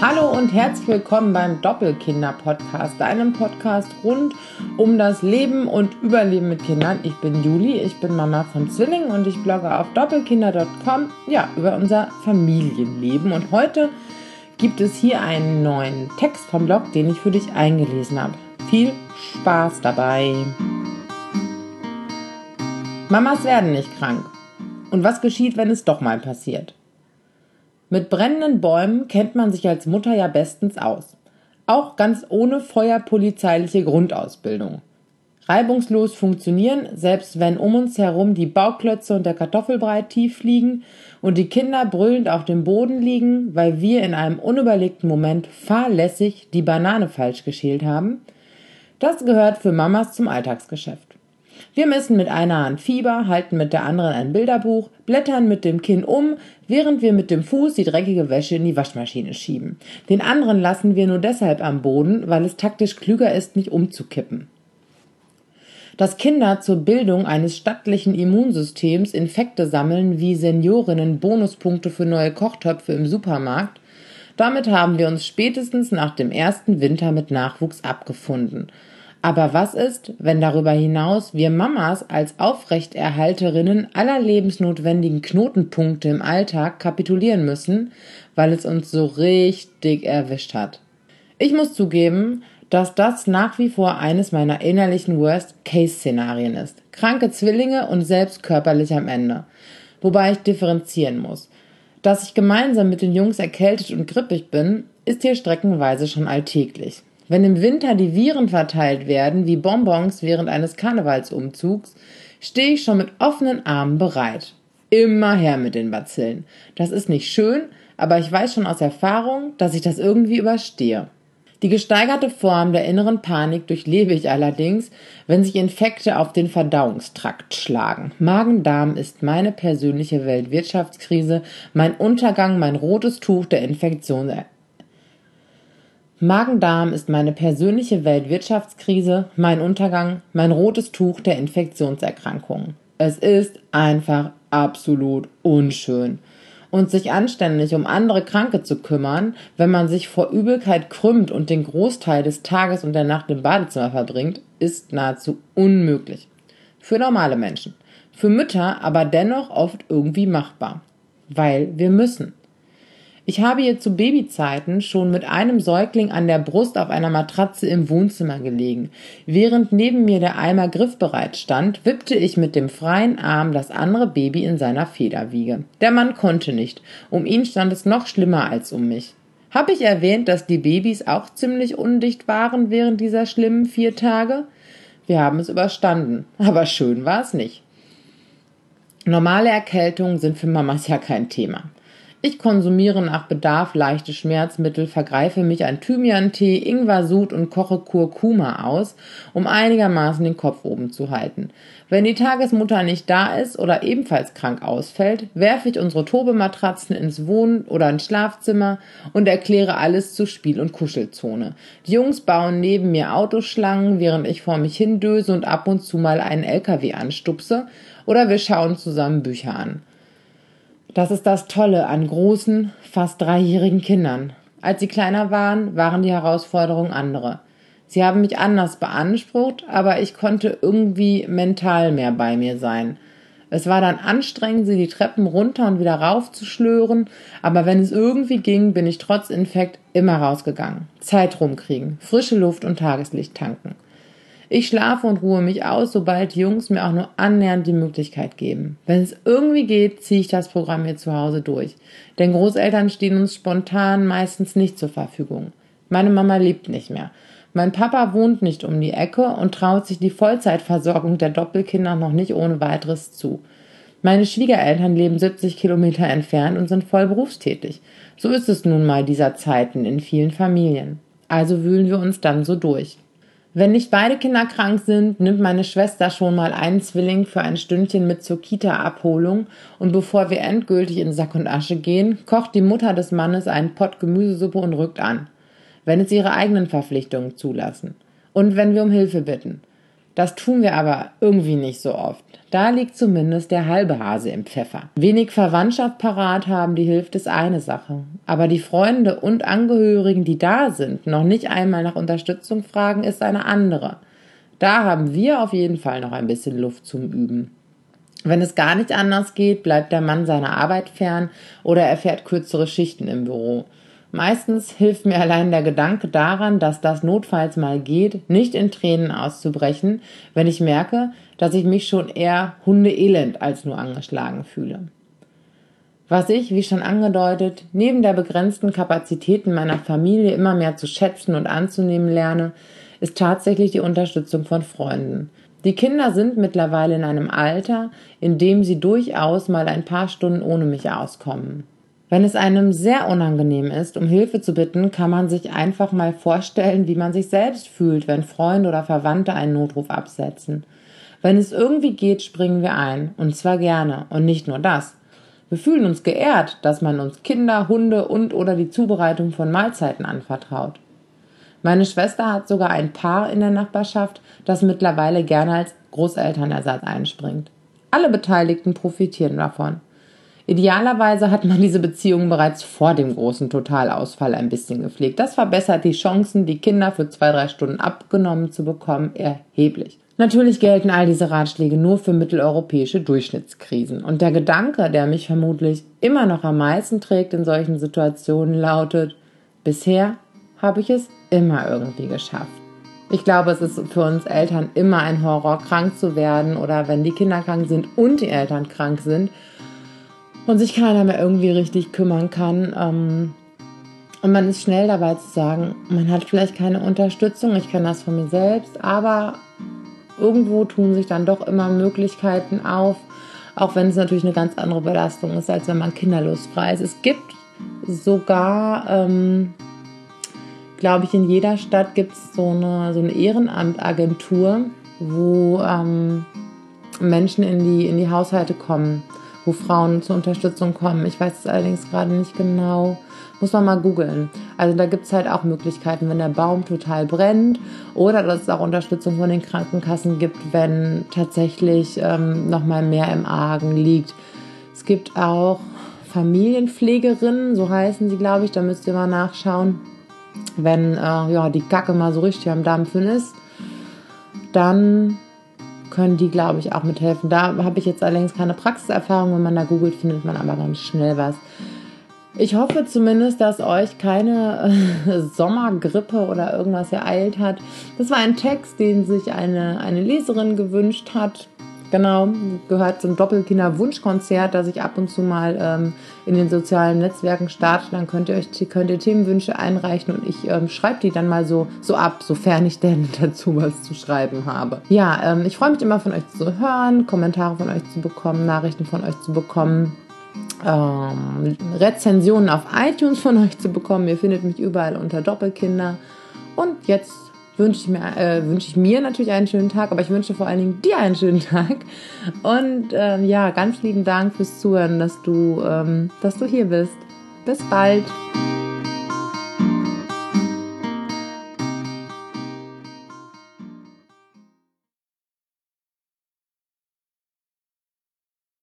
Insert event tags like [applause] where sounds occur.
Hallo und herzlich willkommen beim Doppelkinder-Podcast, einem Podcast rund um das Leben und Überleben mit Kindern. Ich bin Juli, ich bin Mama von Zwillingen und ich blogge auf doppelkinder.com ja, über unser Familienleben. Und heute gibt es hier einen neuen Text vom Blog, den ich für dich eingelesen habe. Viel Spaß dabei! Mamas werden nicht krank. Und was geschieht, wenn es doch mal passiert? Mit brennenden Bäumen kennt man sich als Mutter ja bestens aus. Auch ganz ohne feuerpolizeiliche Grundausbildung. Reibungslos funktionieren, selbst wenn um uns herum die Bauklötze und der Kartoffelbrei tief liegen und die Kinder brüllend auf dem Boden liegen, weil wir in einem unüberlegten Moment fahrlässig die Banane falsch geschält haben, das gehört für Mamas zum Alltagsgeschäft. Wir messen mit einer Hand Fieber, halten mit der anderen ein Bilderbuch, blättern mit dem Kinn um, während wir mit dem Fuß die dreckige Wäsche in die Waschmaschine schieben. Den anderen lassen wir nur deshalb am Boden, weil es taktisch klüger ist, nicht umzukippen. Dass Kinder zur Bildung eines stattlichen Immunsystems Infekte sammeln wie Seniorinnen Bonuspunkte für neue Kochtöpfe im Supermarkt, damit haben wir uns spätestens nach dem ersten Winter mit Nachwuchs abgefunden. Aber was ist, wenn darüber hinaus wir Mamas als Aufrechterhalterinnen aller lebensnotwendigen Knotenpunkte im Alltag kapitulieren müssen, weil es uns so richtig erwischt hat? Ich muss zugeben, dass das nach wie vor eines meiner innerlichen Worst-Case-Szenarien ist. Kranke Zwillinge und selbst körperlich am Ende. Wobei ich differenzieren muss. Dass ich gemeinsam mit den Jungs erkältet und grippig bin, ist hier streckenweise schon alltäglich. Wenn im Winter die Viren verteilt werden wie Bonbons während eines Karnevalsumzugs, stehe ich schon mit offenen Armen bereit. Immer her mit den Bazillen. Das ist nicht schön, aber ich weiß schon aus Erfahrung, dass ich das irgendwie überstehe. Die gesteigerte Form der inneren Panik durchlebe ich allerdings, wenn sich Infekte auf den Verdauungstrakt schlagen. Magen-Darm ist meine persönliche Weltwirtschaftskrise, mein Untergang, mein rotes Tuch der Infektion Magen-Darm ist meine persönliche Weltwirtschaftskrise, mein Untergang, mein rotes Tuch der Infektionserkrankungen. Es ist einfach absolut unschön. Und sich anständig um andere Kranke zu kümmern, wenn man sich vor Übelkeit krümmt und den Großteil des Tages und der Nacht im Badezimmer verbringt, ist nahezu unmöglich. Für normale Menschen. Für Mütter aber dennoch oft irgendwie machbar. Weil wir müssen. Ich habe ihr zu Babyzeiten schon mit einem Säugling an der Brust auf einer Matratze im Wohnzimmer gelegen. Während neben mir der Eimer griffbereit stand, wippte ich mit dem freien Arm das andere Baby in seiner Federwiege. Der Mann konnte nicht. Um ihn stand es noch schlimmer als um mich. Habe ich erwähnt, dass die Babys auch ziemlich undicht waren während dieser schlimmen vier Tage? Wir haben es überstanden, aber schön war es nicht. Normale Erkältungen sind für Mamas ja kein Thema. Ich konsumiere nach Bedarf leichte Schmerzmittel, vergreife mich an Thymian-Tee, Ingwer-Sud und koche Kurkuma aus, um einigermaßen den Kopf oben zu halten. Wenn die Tagesmutter nicht da ist oder ebenfalls krank ausfällt, werfe ich unsere Tobematratzen ins Wohn- oder ins Schlafzimmer und erkläre alles zu Spiel- und Kuschelzone. Die Jungs bauen neben mir Autoschlangen, während ich vor mich hindöse und ab und zu mal einen LKW anstupse, oder wir schauen zusammen Bücher an. Das ist das Tolle an großen, fast dreijährigen Kindern. Als sie kleiner waren, waren die Herausforderungen andere. Sie haben mich anders beansprucht, aber ich konnte irgendwie mental mehr bei mir sein. Es war dann anstrengend, sie die Treppen runter und wieder rauf zu schlören, aber wenn es irgendwie ging, bin ich trotz Infekt immer rausgegangen. Zeit rumkriegen, frische Luft und Tageslicht tanken. Ich schlafe und ruhe mich aus, sobald Jungs mir auch nur annähernd die Möglichkeit geben. Wenn es irgendwie geht, ziehe ich das Programm hier zu Hause durch. Denn Großeltern stehen uns spontan meistens nicht zur Verfügung. Meine Mama lebt nicht mehr. Mein Papa wohnt nicht um die Ecke und traut sich die Vollzeitversorgung der Doppelkinder noch nicht ohne weiteres zu. Meine Schwiegereltern leben 70 Kilometer entfernt und sind voll berufstätig. So ist es nun mal dieser Zeiten in vielen Familien. Also wühlen wir uns dann so durch. Wenn nicht beide Kinder krank sind, nimmt meine Schwester schon mal einen Zwilling für ein Stündchen mit zur Kita-Abholung und bevor wir endgültig in Sack und Asche gehen, kocht die Mutter des Mannes einen Pott Gemüsesuppe und rückt an, wenn es ihre eigenen Verpflichtungen zulassen und wenn wir um Hilfe bitten. Das tun wir aber irgendwie nicht so oft. Da liegt zumindest der halbe Hase im Pfeffer. Wenig Verwandtschaft parat haben, die hilft, ist eine Sache. Aber die Freunde und Angehörigen, die da sind, noch nicht einmal nach Unterstützung fragen, ist eine andere. Da haben wir auf jeden Fall noch ein bisschen Luft zum Üben. Wenn es gar nicht anders geht, bleibt der Mann seiner Arbeit fern oder er fährt kürzere Schichten im Büro. Meistens hilft mir allein der Gedanke daran, dass das notfalls mal geht, nicht in Tränen auszubrechen, wenn ich merke, dass ich mich schon eher hundeelend als nur angeschlagen fühle. Was ich, wie schon angedeutet, neben der begrenzten Kapazitäten meiner Familie immer mehr zu schätzen und anzunehmen lerne, ist tatsächlich die Unterstützung von Freunden. Die Kinder sind mittlerweile in einem Alter, in dem sie durchaus mal ein paar Stunden ohne mich auskommen. Wenn es einem sehr unangenehm ist, um Hilfe zu bitten, kann man sich einfach mal vorstellen, wie man sich selbst fühlt, wenn Freunde oder Verwandte einen Notruf absetzen. Wenn es irgendwie geht, springen wir ein, und zwar gerne, und nicht nur das. Wir fühlen uns geehrt, dass man uns Kinder, Hunde und oder die Zubereitung von Mahlzeiten anvertraut. Meine Schwester hat sogar ein Paar in der Nachbarschaft, das mittlerweile gerne als Großelternersatz einspringt. Alle Beteiligten profitieren davon. Idealerweise hat man diese Beziehung bereits vor dem großen Totalausfall ein bisschen gepflegt. Das verbessert die Chancen, die Kinder für zwei, drei Stunden abgenommen zu bekommen, erheblich. Natürlich gelten all diese Ratschläge nur für mitteleuropäische Durchschnittskrisen. Und der Gedanke, der mich vermutlich immer noch am meisten trägt in solchen Situationen, lautet, bisher habe ich es immer irgendwie geschafft. Ich glaube, es ist für uns Eltern immer ein Horror, krank zu werden oder wenn die Kinder krank sind und die Eltern krank sind und sich keiner mehr irgendwie richtig kümmern kann. Ähm, und man ist schnell dabei zu sagen, man hat vielleicht keine Unterstützung, ich kann das von mir selbst, aber irgendwo tun sich dann doch immer Möglichkeiten auf, auch wenn es natürlich eine ganz andere Belastung ist, als wenn man kinderlos frei ist. Es gibt sogar ähm, glaube ich, in jeder Stadt gibt es so eine, so eine Ehrenamtagentur, wo ähm, Menschen in die, in die Haushalte kommen, wo Frauen zur Unterstützung kommen. Ich weiß es allerdings gerade nicht genau. Muss man mal googeln. Also da gibt es halt auch Möglichkeiten, wenn der Baum total brennt oder dass es auch Unterstützung von den Krankenkassen gibt, wenn tatsächlich ähm, nochmal mehr im Argen liegt. Es gibt auch Familienpflegerinnen, so heißen sie, glaube ich, da müsst ihr mal nachschauen wenn äh, ja, die Kacke mal so richtig am Dampfen ist, dann können die, glaube ich, auch mithelfen. Da habe ich jetzt allerdings keine Praxiserfahrung. Wenn man da googelt, findet man aber ganz schnell was. Ich hoffe zumindest, dass euch keine äh, [laughs] Sommergrippe oder irgendwas ereilt hat. Das war ein Text, den sich eine, eine Leserin gewünscht hat. Genau, gehört zum Doppelkinder-Wunschkonzert, das ich ab und zu mal ähm, in den sozialen Netzwerken starte. Dann könnt ihr euch könnt ihr Themenwünsche einreichen und ich ähm, schreibe die dann mal so, so ab, sofern ich denn [laughs] dazu was zu schreiben habe. Ja, ähm, ich freue mich immer von euch zu hören, Kommentare von euch zu bekommen, Nachrichten von euch zu bekommen. Ähm, Rezensionen auf iTunes von [laughs] euch zu bekommen. Ihr findet mich überall unter Doppelkinder. Und jetzt wünsche ich, mir, äh, wünsche ich mir natürlich einen schönen Tag, aber ich wünsche vor allen Dingen dir einen schönen [laughs] Tag. Und ähm, ja, ganz lieben Dank fürs Zuhören, dass du, ähm, dass du hier bist. Bis bald.